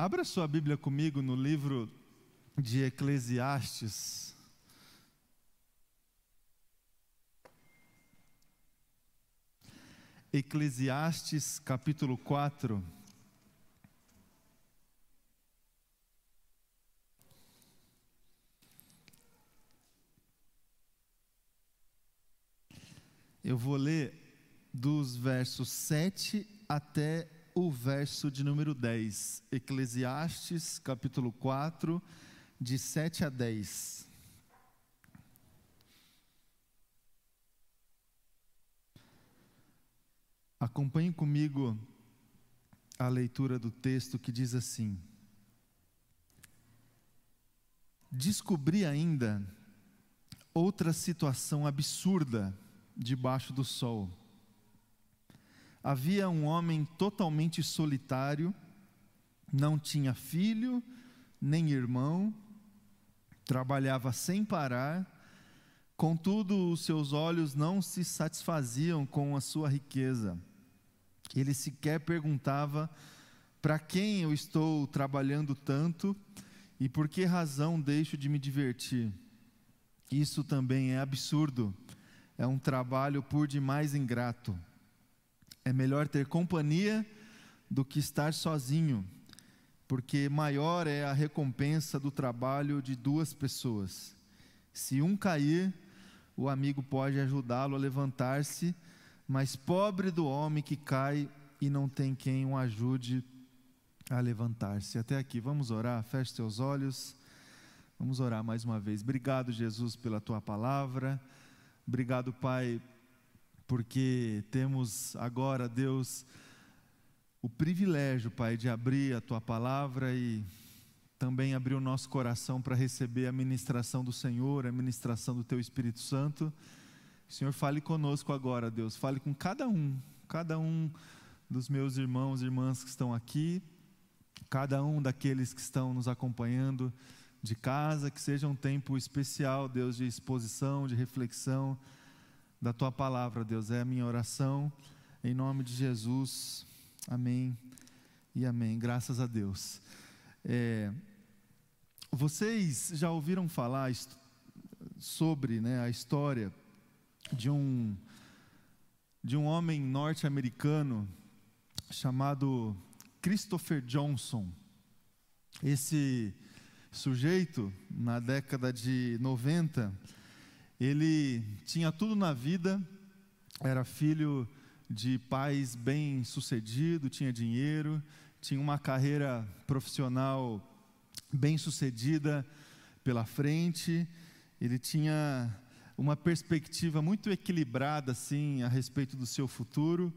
Abra sua Bíblia comigo no livro de Eclesiastes. Eclesiastes capítulo 4. Eu vou ler dos versos 7 até o verso de número 10, Eclesiastes, capítulo 4, de 7 a 10. Acompanhe comigo a leitura do texto que diz assim: Descobri ainda outra situação absurda debaixo do sol havia um homem totalmente solitário, não tinha filho, nem irmão, trabalhava sem parar, contudo, os seus olhos não se satisfaziam com a sua riqueza. Ele sequer perguntava: para quem eu estou trabalhando tanto e por que razão deixo de me divertir? Isso também é absurdo, é um trabalho por demais ingrato. É melhor ter companhia do que estar sozinho, porque maior é a recompensa do trabalho de duas pessoas. Se um cair, o amigo pode ajudá-lo a levantar-se, mas pobre do homem que cai e não tem quem o ajude a levantar-se. Até aqui, vamos orar, feche seus olhos. Vamos orar mais uma vez. Obrigado, Jesus, pela tua palavra. Obrigado, Pai, porque temos agora, Deus, o privilégio, Pai, de abrir a tua palavra e também abrir o nosso coração para receber a ministração do Senhor, a ministração do teu Espírito Santo. Senhor, fale conosco agora, Deus, fale com cada um, cada um dos meus irmãos e irmãs que estão aqui, cada um daqueles que estão nos acompanhando de casa, que seja um tempo especial, Deus, de exposição, de reflexão da tua palavra, Deus. É a minha oração, em nome de Jesus. Amém e amém. Graças a Deus. É, vocês já ouviram falar sobre né, a história de um, de um homem norte-americano chamado Christopher Johnson. Esse sujeito, na década de 90, ele tinha tudo na vida, era filho de pais bem-sucedidos, tinha dinheiro, tinha uma carreira profissional bem-sucedida pela frente, ele tinha uma perspectiva muito equilibrada assim a respeito do seu futuro,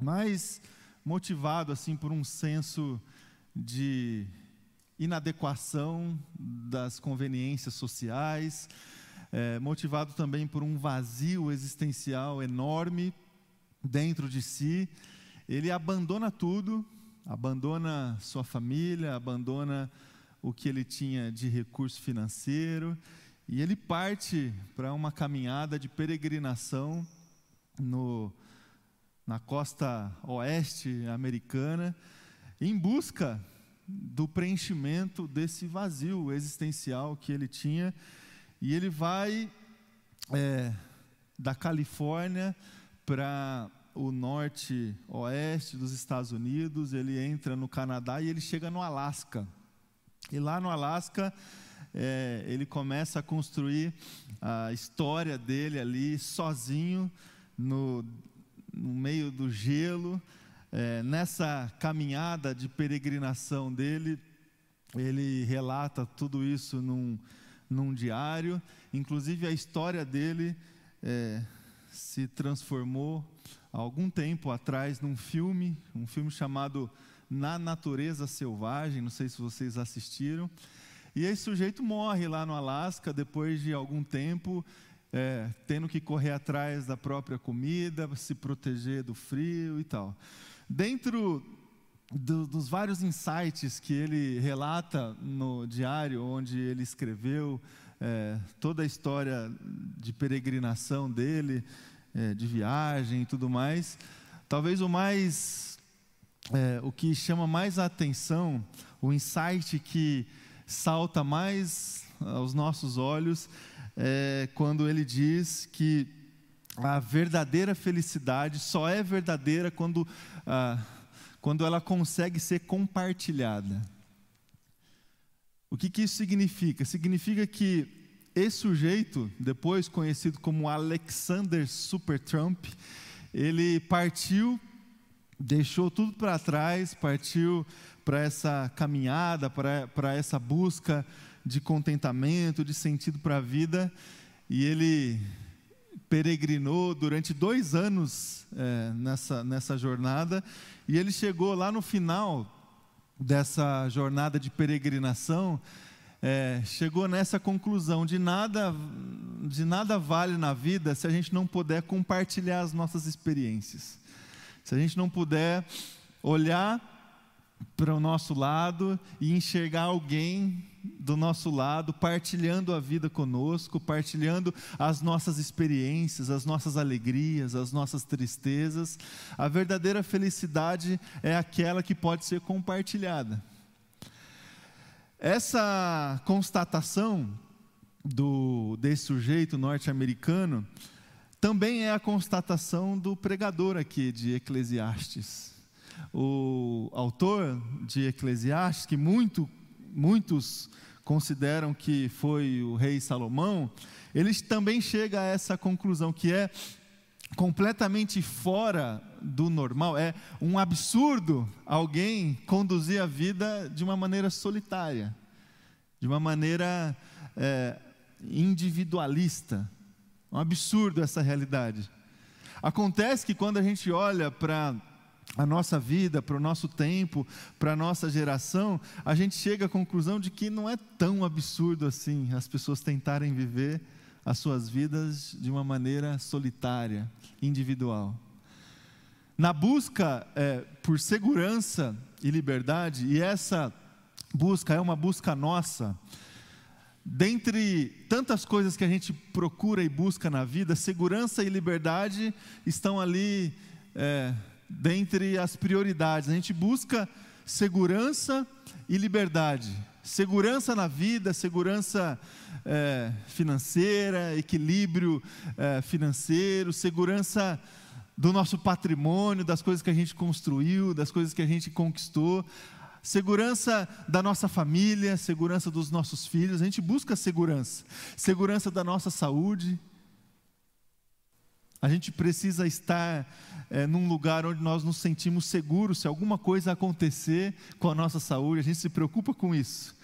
mas motivado assim por um senso de inadequação das conveniências sociais, é, motivado também por um vazio existencial enorme dentro de si, ele abandona tudo, abandona sua família, abandona o que ele tinha de recurso financeiro e ele parte para uma caminhada de peregrinação no, na costa oeste americana em busca do preenchimento desse vazio existencial que ele tinha e ele vai é, da Califórnia para o norte oeste dos Estados Unidos, ele entra no Canadá e ele chega no Alasca. E lá no Alasca, é, ele começa a construir a história dele ali, sozinho, no, no meio do gelo. É, nessa caminhada de peregrinação dele, ele relata tudo isso num num diário. Inclusive, a história dele é, se transformou há algum tempo atrás num filme, um filme chamado Na Natureza Selvagem. Não sei se vocês assistiram. E esse sujeito morre lá no Alasca depois de algum tempo, é, tendo que correr atrás da própria comida, se proteger do frio e tal. Dentro do, dos vários insights que ele relata no diário, onde ele escreveu é, toda a história de peregrinação dele, é, de viagem e tudo mais, talvez o mais é, o que chama mais a atenção, o insight que salta mais aos nossos olhos, é quando ele diz que a verdadeira felicidade só é verdadeira quando, ah, quando ela consegue ser compartilhada. O que, que isso significa? Significa que esse sujeito, depois conhecido como Alexander Supertramp, ele partiu, deixou tudo para trás, partiu para essa caminhada, para essa busca de contentamento, de sentido para a vida, e ele peregrinou durante dois anos é, nessa, nessa jornada, e ele chegou lá no final dessa jornada de peregrinação, é, chegou nessa conclusão de nada, de nada vale na vida se a gente não puder compartilhar as nossas experiências, se a gente não puder olhar para o nosso lado e enxergar alguém do nosso lado, partilhando a vida conosco, partilhando as nossas experiências, as nossas alegrias, as nossas tristezas. A verdadeira felicidade é aquela que pode ser compartilhada. Essa constatação do, desse sujeito norte-americano também é a constatação do pregador aqui de Eclesiastes. O autor de Eclesiastes, que muito, muitos consideram que foi o rei Salomão, ele também chega a essa conclusão que é completamente fora do normal. É um absurdo alguém conduzir a vida de uma maneira solitária, de uma maneira é, individualista. Um absurdo essa realidade. Acontece que quando a gente olha para a nossa vida, para o nosso tempo, para a nossa geração, a gente chega à conclusão de que não é tão absurdo assim as pessoas tentarem viver as suas vidas de uma maneira solitária, individual. Na busca é, por segurança e liberdade, e essa busca é uma busca nossa, dentre tantas coisas que a gente procura e busca na vida, segurança e liberdade estão ali é, dentre as prioridades. A gente busca segurança e liberdade. Segurança na vida, segurança é, financeira, equilíbrio é, financeiro, segurança do nosso patrimônio, das coisas que a gente construiu, das coisas que a gente conquistou, segurança da nossa família, segurança dos nossos filhos. A gente busca segurança, segurança da nossa saúde. A gente precisa estar é, num lugar onde nós nos sentimos seguros. Se alguma coisa acontecer com a nossa saúde, a gente se preocupa com isso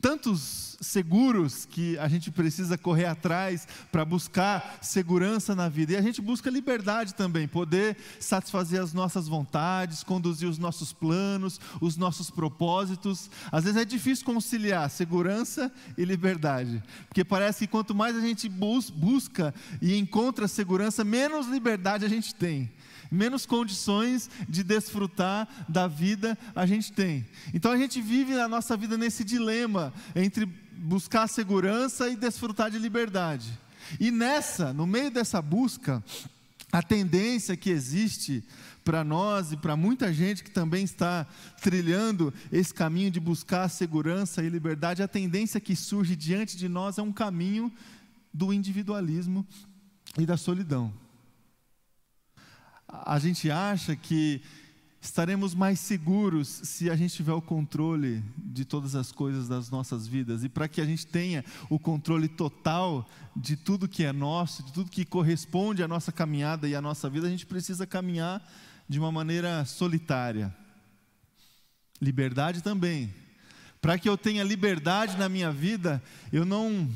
tantos seguros que a gente precisa correr atrás para buscar segurança na vida. E a gente busca liberdade também, poder satisfazer as nossas vontades, conduzir os nossos planos, os nossos propósitos. Às vezes é difícil conciliar segurança e liberdade, porque parece que quanto mais a gente bus busca e encontra segurança, menos liberdade a gente tem menos condições de desfrutar da vida a gente tem. Então a gente vive a nossa vida nesse dilema entre buscar segurança e desfrutar de liberdade. E nessa, no meio dessa busca, a tendência que existe para nós e para muita gente que também está trilhando esse caminho de buscar segurança e liberdade, a tendência que surge diante de nós é um caminho do individualismo e da solidão a gente acha que estaremos mais seguros se a gente tiver o controle de todas as coisas das nossas vidas. E para que a gente tenha o controle total de tudo que é nosso, de tudo que corresponde à nossa caminhada e à nossa vida, a gente precisa caminhar de uma maneira solitária. Liberdade também. Para que eu tenha liberdade na minha vida, eu não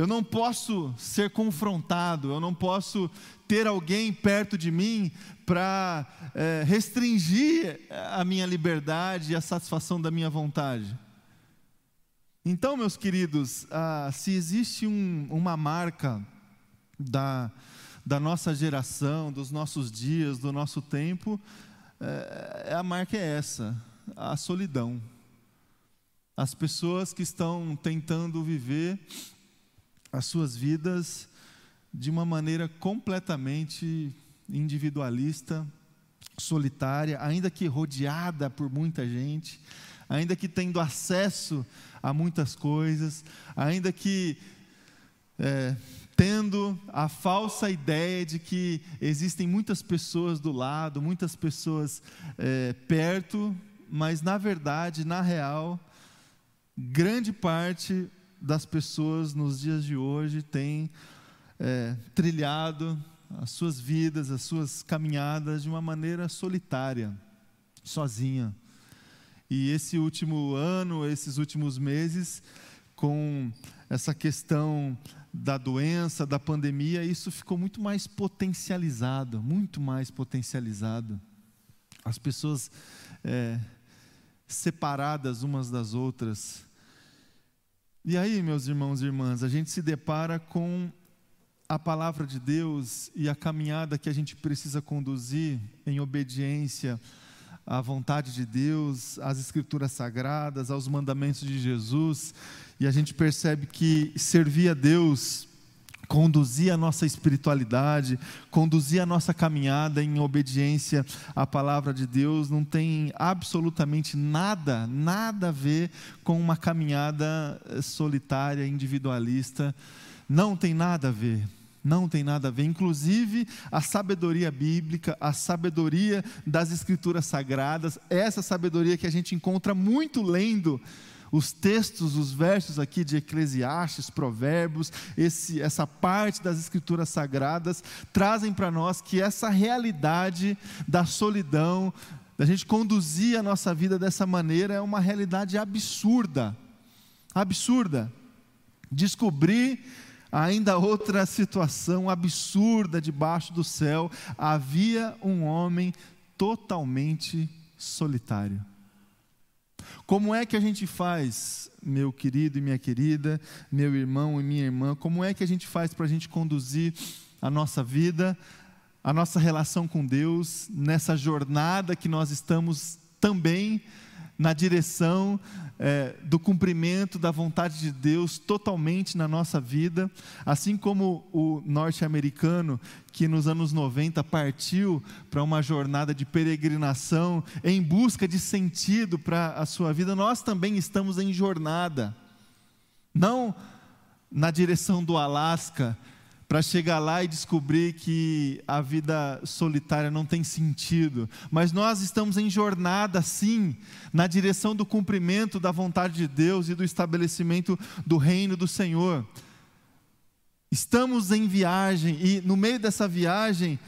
eu não posso ser confrontado, eu não posso ter alguém perto de mim para é, restringir a minha liberdade e a satisfação da minha vontade. Então, meus queridos, ah, se existe um, uma marca da, da nossa geração, dos nossos dias, do nosso tempo, é, a marca é essa: a solidão. As pessoas que estão tentando viver as suas vidas de uma maneira completamente individualista, solitária, ainda que rodeada por muita gente, ainda que tendo acesso a muitas coisas, ainda que é, tendo a falsa ideia de que existem muitas pessoas do lado, muitas pessoas é, perto, mas na verdade, na real, grande parte das pessoas nos dias de hoje tem é, trilhado as suas vidas, as suas caminhadas de uma maneira solitária, sozinha. E esse último ano, esses últimos meses, com essa questão da doença, da pandemia, isso ficou muito mais potencializado, muito mais potencializado. As pessoas é, separadas umas das outras. E aí, meus irmãos e irmãs, a gente se depara com a palavra de Deus e a caminhada que a gente precisa conduzir em obediência à vontade de Deus, às Escrituras Sagradas, aos mandamentos de Jesus, e a gente percebe que servir a Deus, conduzir a nossa espiritualidade, conduzir a nossa caminhada em obediência à palavra de Deus, não tem absolutamente nada, nada a ver com uma caminhada solitária, individualista, não tem nada a ver. Não tem nada a ver. Inclusive, a sabedoria bíblica, a sabedoria das escrituras sagradas, essa sabedoria que a gente encontra muito lendo os textos, os versos aqui de Eclesiastes, Provérbios, esse, essa parte das escrituras sagradas, trazem para nós que essa realidade da solidão, da gente conduzir a nossa vida dessa maneira, é uma realidade absurda. Absurda. Descobrir ainda outra situação absurda debaixo do céu: havia um homem totalmente solitário. Como é que a gente faz, meu querido e minha querida, meu irmão e minha irmã, como é que a gente faz para a gente conduzir a nossa vida, a nossa relação com Deus, nessa jornada que nós estamos também na direção é, do cumprimento da vontade de Deus totalmente na nossa vida, assim como o norte-americano que nos anos 90 partiu para uma jornada de peregrinação em busca de sentido para a sua vida, nós também estamos em jornada, não na direção do Alasca, para chegar lá e descobrir que a vida solitária não tem sentido. Mas nós estamos em jornada, sim, na direção do cumprimento da vontade de Deus e do estabelecimento do reino do Senhor. Estamos em viagem e no meio dessa viagem,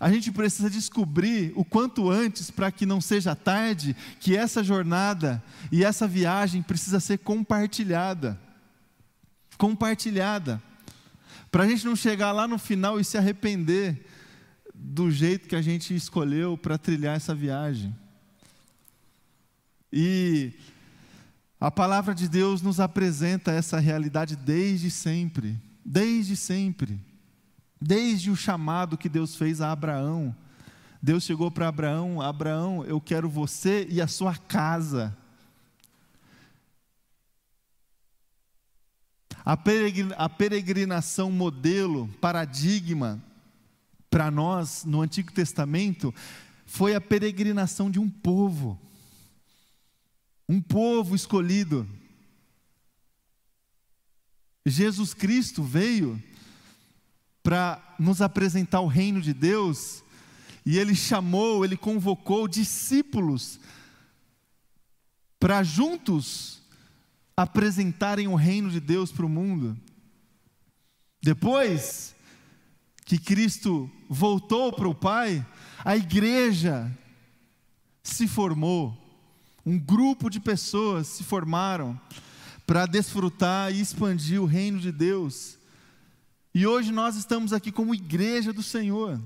a gente precisa descobrir o quanto antes, para que não seja tarde, que essa jornada e essa viagem precisa ser compartilhada. Compartilhada para a gente não chegar lá no final e se arrepender do jeito que a gente escolheu para trilhar essa viagem. E a palavra de Deus nos apresenta essa realidade desde sempre, desde sempre. Desde o chamado que Deus fez a Abraão. Deus chegou para Abraão: Abraão, eu quero você e a sua casa A peregrinação modelo, paradigma para nós no Antigo Testamento foi a peregrinação de um povo. Um povo escolhido. Jesus Cristo veio para nos apresentar o reino de Deus, e ele chamou, ele convocou discípulos para juntos apresentarem o reino de Deus para o mundo. Depois que Cristo voltou para o Pai, a igreja se formou, um grupo de pessoas se formaram para desfrutar e expandir o reino de Deus. E hoje nós estamos aqui como igreja do Senhor.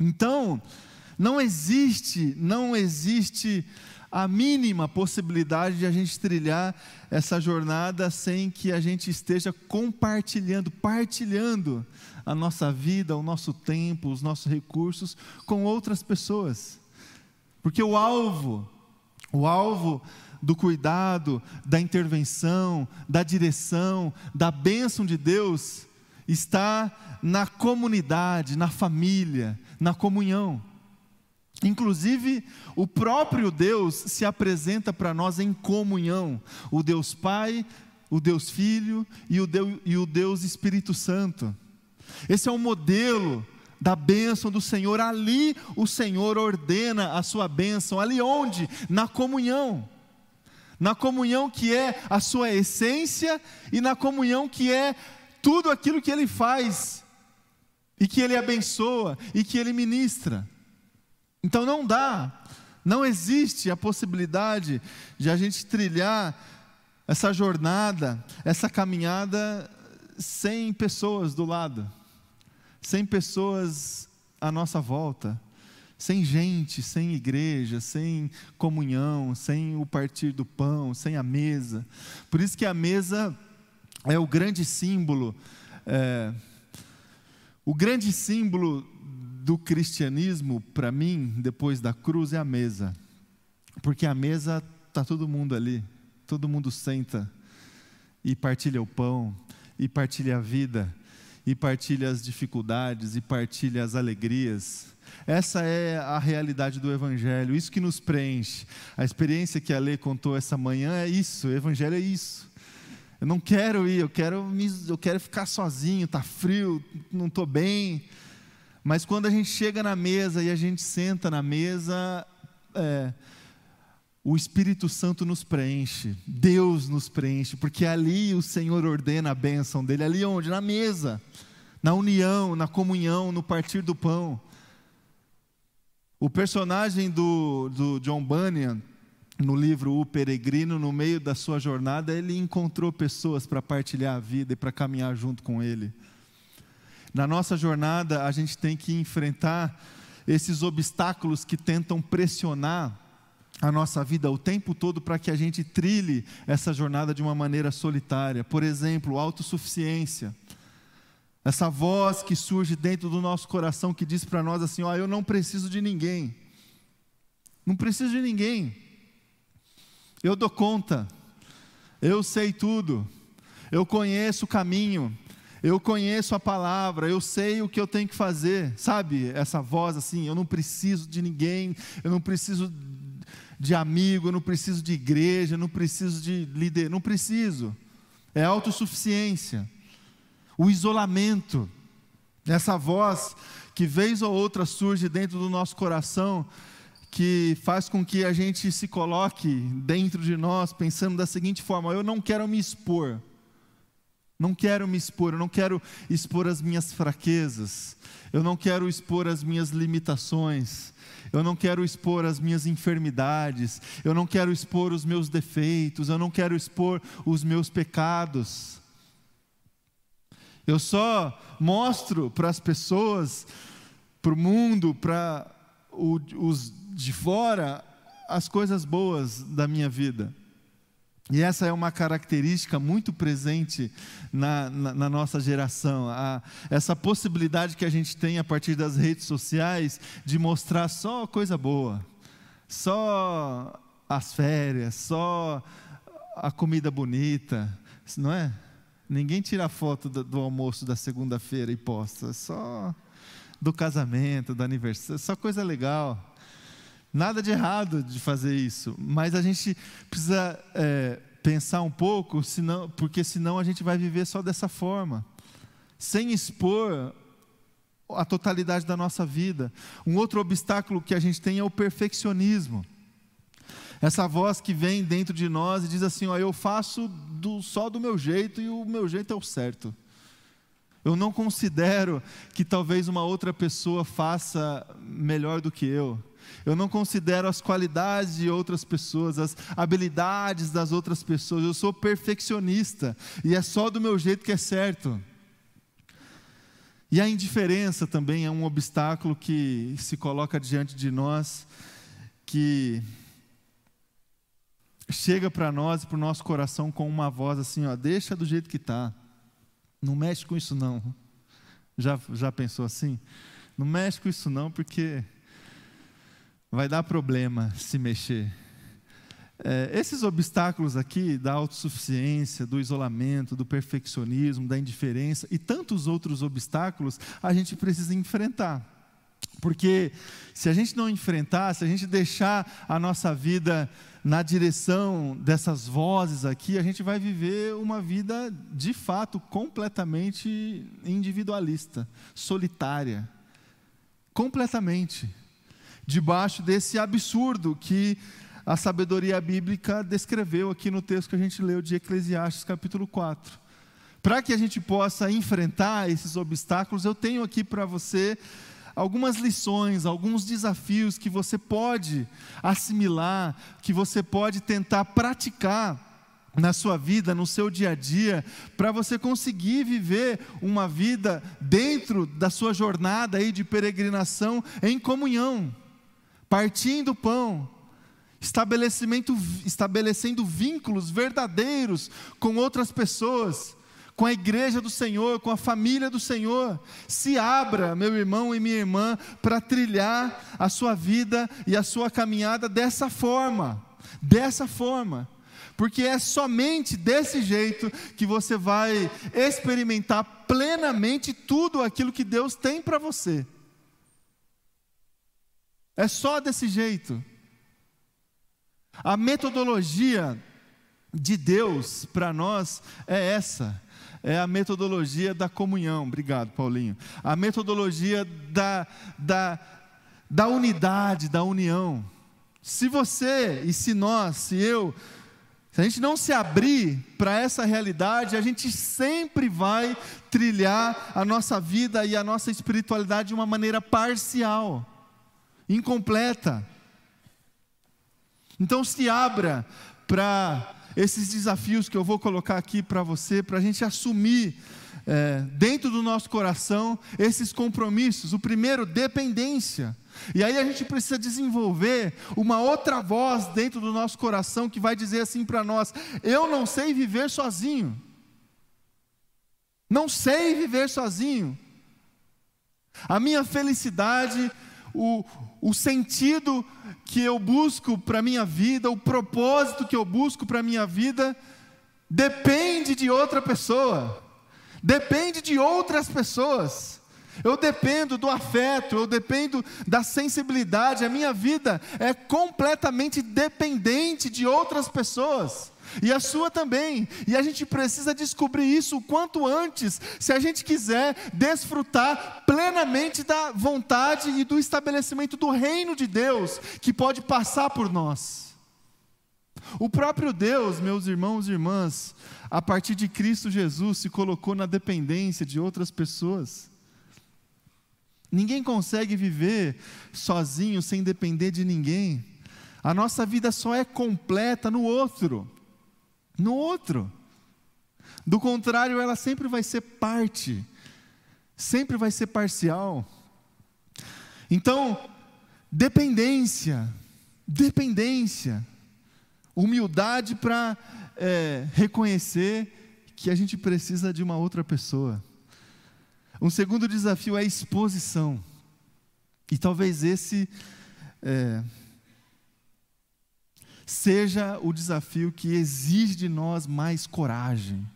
Então, não existe, não existe a mínima possibilidade de a gente trilhar essa jornada sem que a gente esteja compartilhando, partilhando a nossa vida, o nosso tempo, os nossos recursos com outras pessoas. Porque o alvo, o alvo do cuidado, da intervenção, da direção, da bênção de Deus está na comunidade, na família, na comunhão. Inclusive, o próprio Deus se apresenta para nós em comunhão, o Deus Pai, o Deus Filho e o Deus, e o Deus Espírito Santo. Esse é o modelo da bênção do Senhor. Ali o Senhor ordena a sua bênção. Ali onde? Na comunhão. Na comunhão que é a sua essência e na comunhão que é tudo aquilo que ele faz e que ele abençoa e que ele ministra. Então não dá, não existe a possibilidade de a gente trilhar essa jornada, essa caminhada sem pessoas do lado sem pessoas à nossa volta, sem gente, sem igreja, sem comunhão, sem o partir do pão, sem a mesa. Por isso que a mesa é o grande símbolo, é, o grande símbolo do cristianismo, para mim, depois da cruz, é a mesa. Porque a mesa está todo mundo ali, todo mundo senta e partilha o pão, e partilha a vida e partilha as dificuldades e partilha as alegrias. Essa é a realidade do Evangelho, isso que nos preenche. A experiência que a Lê contou essa manhã é isso, o Evangelho é isso. Eu não quero ir, eu quero, eu quero ficar sozinho, está frio, não estou bem. Mas quando a gente chega na mesa e a gente senta na mesa, é, o Espírito Santo nos preenche, Deus nos preenche, porque ali o Senhor ordena a bênção dele, ali onde? Na mesa, na união, na comunhão, no partir do pão. O personagem do, do John Bunyan, no livro O Peregrino, no meio da sua jornada, ele encontrou pessoas para partilhar a vida e para caminhar junto com ele. Na nossa jornada, a gente tem que enfrentar esses obstáculos que tentam pressionar a nossa vida o tempo todo para que a gente trilhe essa jornada de uma maneira solitária. Por exemplo, autossuficiência. Essa voz que surge dentro do nosso coração que diz para nós assim: ó, oh, eu não preciso de ninguém. Não preciso de ninguém. Eu dou conta. Eu sei tudo. Eu conheço o caminho. Eu conheço a palavra, eu sei o que eu tenho que fazer, sabe? Essa voz assim, eu não preciso de ninguém, eu não preciso de amigo, eu não preciso de igreja, eu não preciso de líder, não preciso. É autossuficiência. O isolamento, essa voz que vez ou outra surge dentro do nosso coração, que faz com que a gente se coloque dentro de nós pensando da seguinte forma: eu não quero me expor. Não quero me expor, eu não quero expor as minhas fraquezas, eu não quero expor as minhas limitações, eu não quero expor as minhas enfermidades, eu não quero expor os meus defeitos, eu não quero expor os meus pecados. Eu só mostro para as pessoas, para o mundo, para os de fora, as coisas boas da minha vida. E essa é uma característica muito presente na, na, na, nossa geração. A, essa possibilidade que a gente tem a partir das redes sociais de mostrar só coisa boa, só as férias, só a comida bonita, não é? Ninguém tira foto do, do almoço da segunda-feira e posta, só do casamento, do aniversário, só coisa legal. Nada de errado de fazer isso, mas a gente precisa é, pensar um pouco, senão, porque senão a gente vai viver só dessa forma, sem expor a totalidade da nossa vida. Um outro obstáculo que a gente tem é o perfeccionismo. Essa voz que vem dentro de nós e diz assim: ó, eu faço do, só do meu jeito e o meu jeito é o certo. Eu não considero que talvez uma outra pessoa faça melhor do que eu. Eu não considero as qualidades de outras pessoas, as habilidades das outras pessoas. Eu sou perfeccionista e é só do meu jeito que é certo. E a indiferença também é um obstáculo que se coloca diante de nós, que chega para nós e para o nosso coração com uma voz assim: ó, deixa do jeito que está, não mexe com isso não. Já, já pensou assim? Não mexe com isso não, porque vai dar problema se mexer. É, esses obstáculos aqui da autossuficiência, do isolamento, do perfeccionismo, da indiferença e tantos outros obstáculos, a gente precisa enfrentar. Porque se a gente não enfrentar, se a gente deixar a nossa vida na direção dessas vozes aqui, a gente vai viver uma vida de fato completamente individualista, solitária. Completamente. Debaixo desse absurdo que a sabedoria bíblica descreveu aqui no texto que a gente leu de Eclesiastes, capítulo 4. Para que a gente possa enfrentar esses obstáculos, eu tenho aqui para você algumas lições, alguns desafios que você pode assimilar, que você pode tentar praticar na sua vida, no seu dia a dia, para você conseguir viver uma vida dentro da sua jornada aí de peregrinação em comunhão, partindo o pão, estabelecimento, estabelecendo vínculos verdadeiros com outras pessoas com a igreja do Senhor, com a família do Senhor. Se abra, meu irmão e minha irmã, para trilhar a sua vida e a sua caminhada dessa forma. Dessa forma. Porque é somente desse jeito que você vai experimentar plenamente tudo aquilo que Deus tem para você. É só desse jeito. A metodologia de Deus para nós é essa é a metodologia da comunhão. Obrigado, Paulinho. A metodologia da, da, da unidade, da união. Se você e se nós, se eu, se a gente não se abrir para essa realidade, a gente sempre vai trilhar a nossa vida e a nossa espiritualidade de uma maneira parcial, incompleta. Então se abra para esses desafios que eu vou colocar aqui para você, para a gente assumir é, dentro do nosso coração esses compromissos. O primeiro, dependência. E aí a gente precisa desenvolver uma outra voz dentro do nosso coração que vai dizer assim para nós: eu não sei viver sozinho. Não sei viver sozinho. A minha felicidade, o, o sentido que eu busco para a minha vida, o propósito que eu busco para a minha vida, depende de outra pessoa, depende de outras pessoas. Eu dependo do afeto, eu dependo da sensibilidade, a minha vida é completamente dependente de outras pessoas e a sua também. E a gente precisa descobrir isso o quanto antes, se a gente quiser desfrutar plenamente da vontade e do estabelecimento do reino de Deus que pode passar por nós. O próprio Deus, meus irmãos e irmãs, a partir de Cristo Jesus, se colocou na dependência de outras pessoas. Ninguém consegue viver sozinho sem depender de ninguém. A nossa vida só é completa no outro no outro. Do contrário, ela sempre vai ser parte, sempre vai ser parcial. Então, dependência, dependência, humildade para é, reconhecer que a gente precisa de uma outra pessoa. Um segundo desafio é exposição. E talvez esse é, seja o desafio que exige de nós mais coragem.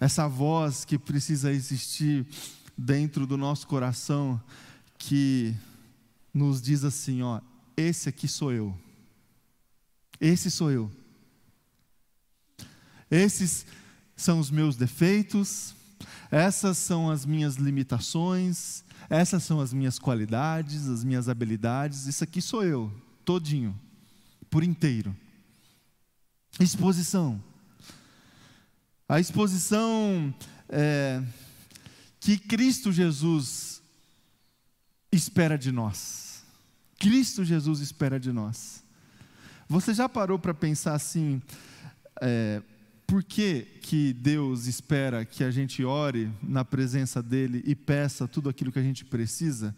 Essa voz que precisa existir dentro do nosso coração, que nos diz assim: ó, esse aqui sou eu. Esse sou eu. Esses são os meus defeitos, essas são as minhas limitações, essas são as minhas qualidades, as minhas habilidades, isso aqui sou eu, todinho por inteiro. Exposição. A exposição é, que Cristo Jesus espera de nós. Cristo Jesus espera de nós. Você já parou para pensar assim, é, por que, que Deus espera que a gente ore na presença dEle e peça tudo aquilo que a gente precisa?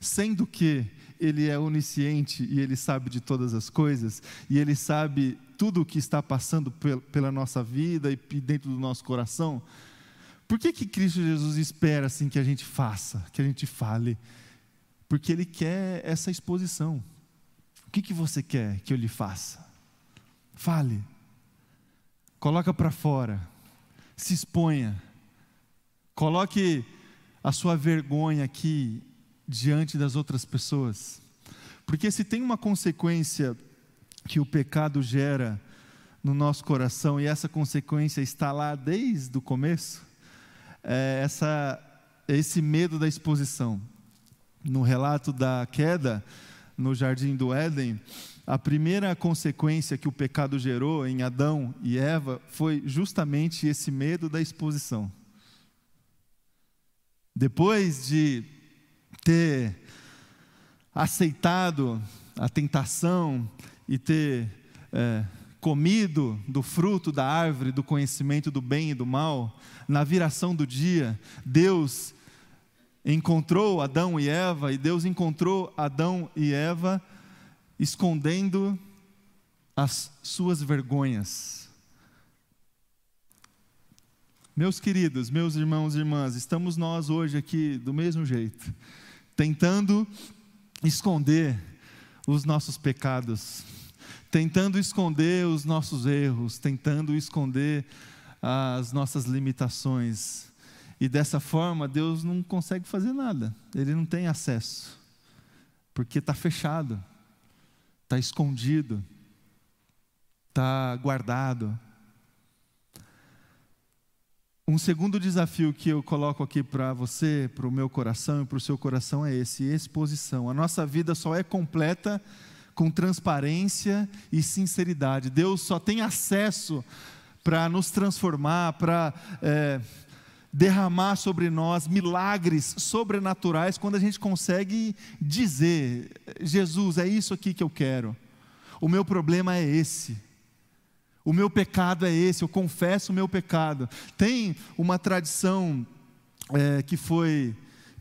Sendo que ele é onisciente e Ele sabe de todas as coisas, e Ele sabe tudo o que está passando pela nossa vida e dentro do nosso coração. Por que, que Cristo Jesus espera assim que a gente faça, que a gente fale? Porque Ele quer essa exposição. O que, que você quer que eu lhe faça? Fale. Coloca para fora. Se exponha. Coloque a sua vergonha aqui diante das outras pessoas. Porque se tem uma consequência que o pecado gera no nosso coração, e essa consequência está lá desde o começo, é essa, esse medo da exposição. No relato da queda no jardim do Éden, a primeira consequência que o pecado gerou em Adão e Eva foi justamente esse medo da exposição. Depois de ter aceitado a tentação e ter é, comido do fruto da árvore do conhecimento do bem e do mal, na viração do dia, Deus encontrou Adão e Eva, e Deus encontrou Adão e Eva escondendo as suas vergonhas. Meus queridos, meus irmãos e irmãs, estamos nós hoje aqui do mesmo jeito, tentando esconder os nossos pecados, tentando esconder os nossos erros, tentando esconder as nossas limitações. E dessa forma, Deus não consegue fazer nada, Ele não tem acesso, porque está fechado, está escondido, está guardado. Um segundo desafio que eu coloco aqui para você, para o meu coração e para o seu coração é esse: exposição. A nossa vida só é completa com transparência e sinceridade. Deus só tem acesso para nos transformar, para é, derramar sobre nós milagres sobrenaturais quando a gente consegue dizer: Jesus, é isso aqui que eu quero. O meu problema é esse. O meu pecado é esse, eu confesso o meu pecado. Tem uma tradição é, que foi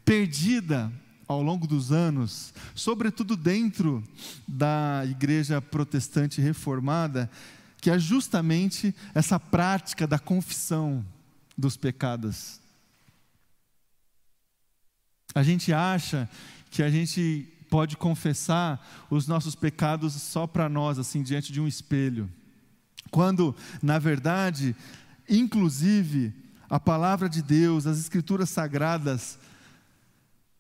perdida ao longo dos anos, sobretudo dentro da igreja protestante reformada, que é justamente essa prática da confissão dos pecados. A gente acha que a gente pode confessar os nossos pecados só para nós, assim, diante de um espelho. Quando, na verdade, inclusive, a palavra de Deus, as escrituras sagradas,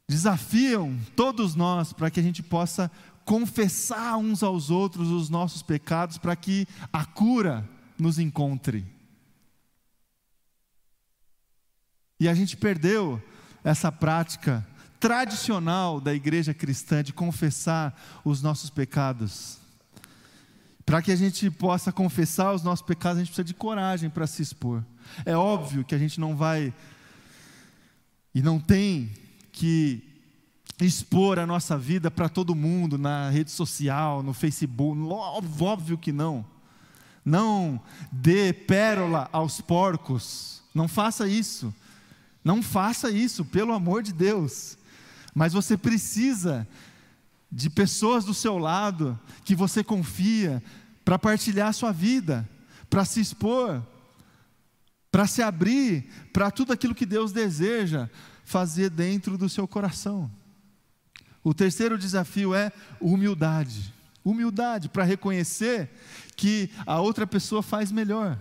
desafiam todos nós para que a gente possa confessar uns aos outros os nossos pecados, para que a cura nos encontre. E a gente perdeu essa prática tradicional da igreja cristã de confessar os nossos pecados. Para que a gente possa confessar os nossos pecados, a gente precisa de coragem para se expor. É óbvio que a gente não vai e não tem que expor a nossa vida para todo mundo na rede social, no Facebook, óbvio que não. Não dê pérola aos porcos, não faça isso. Não faça isso, pelo amor de Deus. Mas você precisa de pessoas do seu lado que você confia para partilhar a sua vida, para se expor, para se abrir para tudo aquilo que Deus deseja fazer dentro do seu coração. O terceiro desafio é humildade. Humildade para reconhecer que a outra pessoa faz melhor.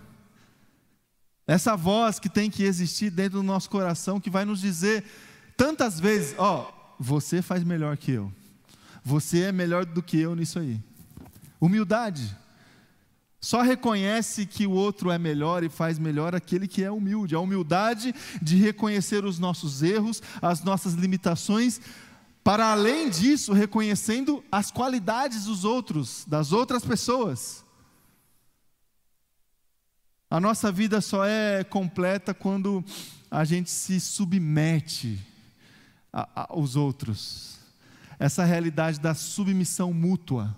Essa voz que tem que existir dentro do nosso coração, que vai nos dizer tantas vezes: Ó, oh, você faz melhor que eu. Você é melhor do que eu nisso aí. Humildade. Só reconhece que o outro é melhor e faz melhor aquele que é humilde. A humildade de reconhecer os nossos erros, as nossas limitações, para além disso, reconhecendo as qualidades dos outros, das outras pessoas. A nossa vida só é completa quando a gente se submete aos outros. Essa realidade da submissão mútua,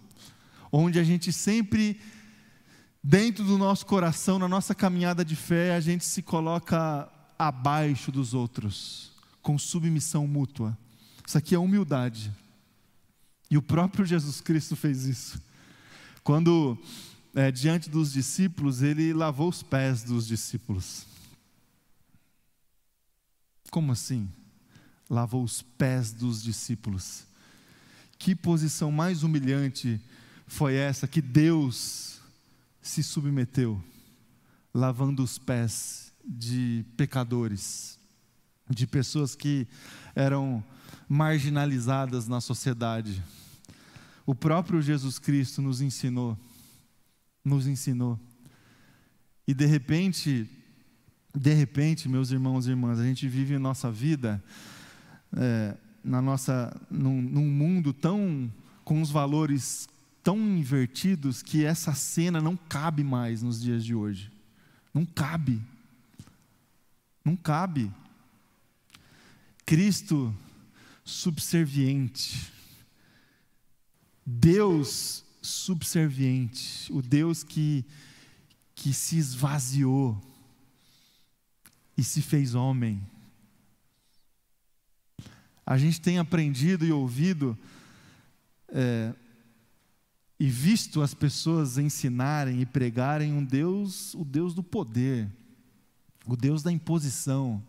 onde a gente sempre, dentro do nosso coração, na nossa caminhada de fé, a gente se coloca abaixo dos outros, com submissão mútua. Isso aqui é humildade. E o próprio Jesus Cristo fez isso. Quando, é, diante dos discípulos, ele lavou os pés dos discípulos. Como assim? Lavou os pés dos discípulos. Que posição mais humilhante foi essa que Deus se submeteu, lavando os pés de pecadores, de pessoas que eram marginalizadas na sociedade. O próprio Jesus Cristo nos ensinou, nos ensinou. E de repente, de repente, meus irmãos e irmãs, a gente vive a nossa vida é, na nossa, num, num mundo tão com os valores tão invertidos que essa cena não cabe mais nos dias de hoje. Não cabe. Não cabe. Cristo subserviente. Deus subserviente, o Deus que, que se esvaziou e se fez homem. A gente tem aprendido e ouvido é, e visto as pessoas ensinarem e pregarem um Deus, o Deus do poder, o Deus da imposição,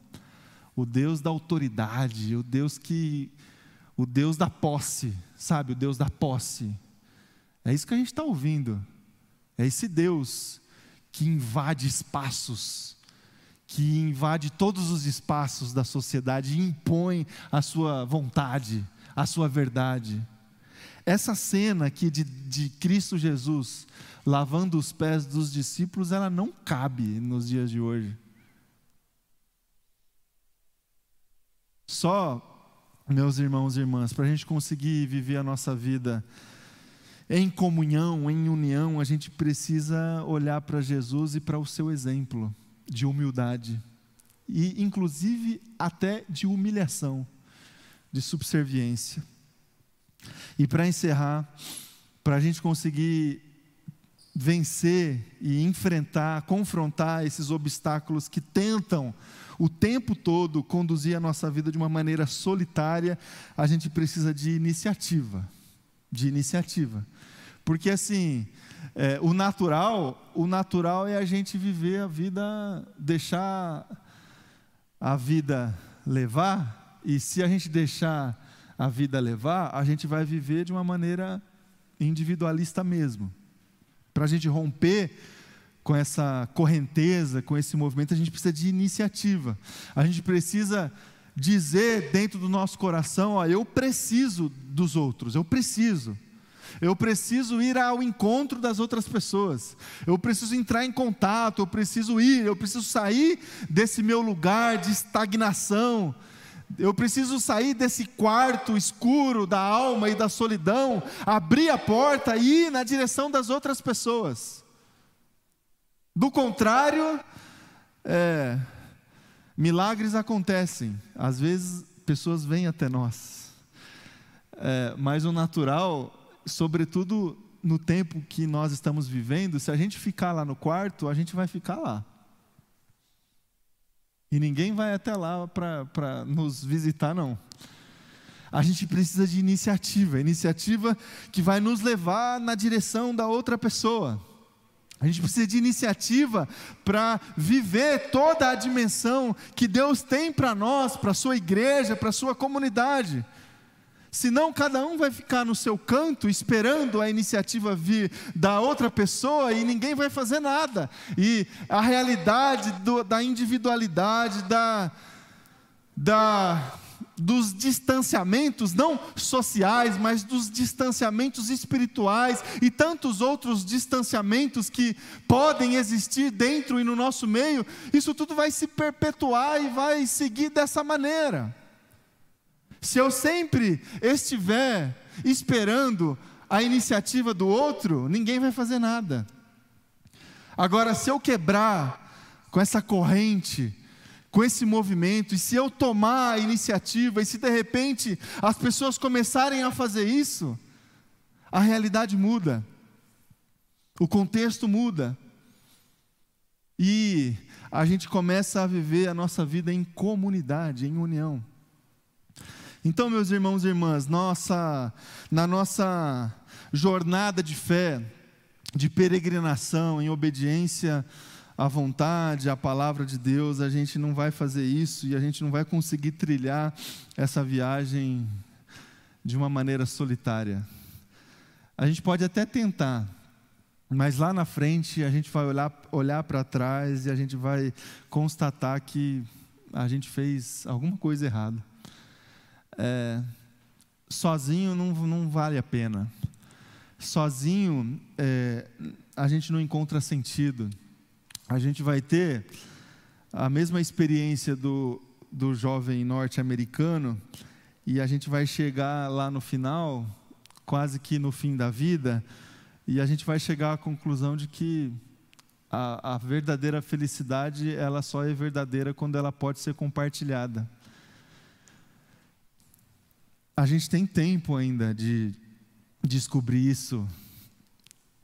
o Deus da autoridade, o Deus que o Deus da posse, sabe? O Deus da posse. É isso que a gente está ouvindo. É esse Deus que invade espaços, que invade todos os espaços da sociedade e impõe a sua vontade, a sua verdade. Essa cena aqui de, de Cristo Jesus lavando os pés dos discípulos, ela não cabe nos dias de hoje. Só meus irmãos e irmãs, para a gente conseguir viver a nossa vida em comunhão, em união, a gente precisa olhar para Jesus e para o seu exemplo de humildade, e inclusive até de humilhação, de subserviência. E para encerrar, para a gente conseguir vencer e enfrentar, confrontar esses obstáculos que tentam o tempo todo conduzir a nossa vida de uma maneira solitária, a gente precisa de iniciativa. De iniciativa. Porque assim, é, o natural, o natural é a gente viver a vida, deixar a vida levar, e se a gente deixar a vida levar, a gente vai viver de uma maneira individualista mesmo. Para a gente romper com essa correnteza, com esse movimento, a gente precisa de iniciativa. A gente precisa dizer dentro do nosso coração: ó, eu preciso dos outros, eu preciso. Eu preciso ir ao encontro das outras pessoas. Eu preciso entrar em contato, eu preciso ir, eu preciso sair desse meu lugar de estagnação. Eu preciso sair desse quarto escuro da alma e da solidão, abrir a porta e ir na direção das outras pessoas. Do contrário, é, milagres acontecem. Às vezes, pessoas vêm até nós. É, mas o natural, sobretudo no tempo que nós estamos vivendo, se a gente ficar lá no quarto, a gente vai ficar lá. E ninguém vai até lá para nos visitar, não. A gente precisa de iniciativa iniciativa que vai nos levar na direção da outra pessoa. A gente precisa de iniciativa para viver toda a dimensão que Deus tem para nós, para a sua igreja, para a sua comunidade. Senão, cada um vai ficar no seu canto esperando a iniciativa vir da outra pessoa e ninguém vai fazer nada. E a realidade do, da individualidade, da, da dos distanciamentos, não sociais, mas dos distanciamentos espirituais e tantos outros distanciamentos que podem existir dentro e no nosso meio, isso tudo vai se perpetuar e vai seguir dessa maneira. Se eu sempre estiver esperando a iniciativa do outro, ninguém vai fazer nada. Agora, se eu quebrar com essa corrente, com esse movimento, e se eu tomar a iniciativa, e se de repente as pessoas começarem a fazer isso, a realidade muda, o contexto muda, e a gente começa a viver a nossa vida em comunidade, em união. Então, meus irmãos e irmãs, nossa, na nossa jornada de fé, de peregrinação, em obediência à vontade, à palavra de Deus, a gente não vai fazer isso e a gente não vai conseguir trilhar essa viagem de uma maneira solitária. A gente pode até tentar, mas lá na frente a gente vai olhar, olhar para trás e a gente vai constatar que a gente fez alguma coisa errada. É, sozinho não, não vale a pena. Sozinho é, a gente não encontra sentido. A gente vai ter a mesma experiência do, do jovem norte-americano e a gente vai chegar lá no final, quase que no fim da vida, e a gente vai chegar à conclusão de que a, a verdadeira felicidade ela só é verdadeira quando ela pode ser compartilhada. A gente tem tempo ainda de descobrir isso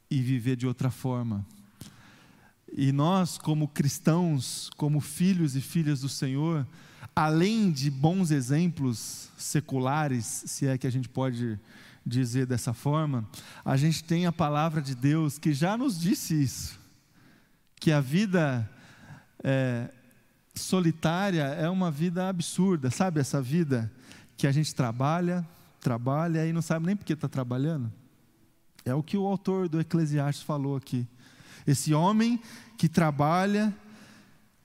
e viver de outra forma. E nós, como cristãos, como filhos e filhas do Senhor, além de bons exemplos seculares, se é que a gente pode dizer dessa forma, a gente tem a palavra de Deus que já nos disse isso, que a vida é, solitária é uma vida absurda, sabe essa vida que a gente trabalha, trabalha e não sabe nem por que está trabalhando? É o que o autor do Eclesiastes falou aqui. Esse homem que trabalha,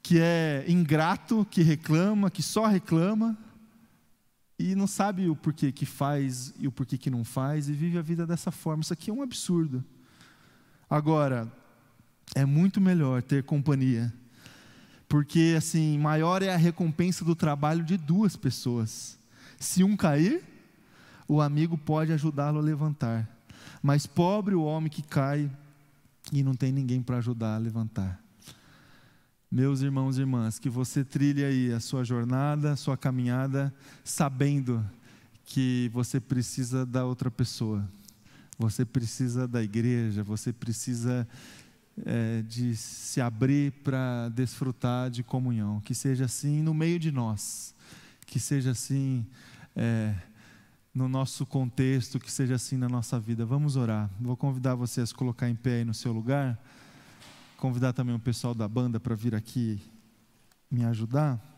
que é ingrato, que reclama, que só reclama, e não sabe o porquê que faz e o porquê que não faz, e vive a vida dessa forma. Isso aqui é um absurdo. Agora, é muito melhor ter companhia, porque assim, maior é a recompensa do trabalho de duas pessoas. Se um cair, o amigo pode ajudá-lo a levantar. Mas pobre o homem que cai e não tem ninguém para ajudar a levantar. Meus irmãos e irmãs, que você trilhe aí a sua jornada, a sua caminhada, sabendo que você precisa da outra pessoa, você precisa da igreja, você precisa é, de se abrir para desfrutar de comunhão. Que seja assim no meio de nós, que seja assim. É, no nosso contexto, que seja assim na nossa vida. Vamos orar. Vou convidar você a se colocar em pé aí no seu lugar. Convidar também o pessoal da banda para vir aqui me ajudar.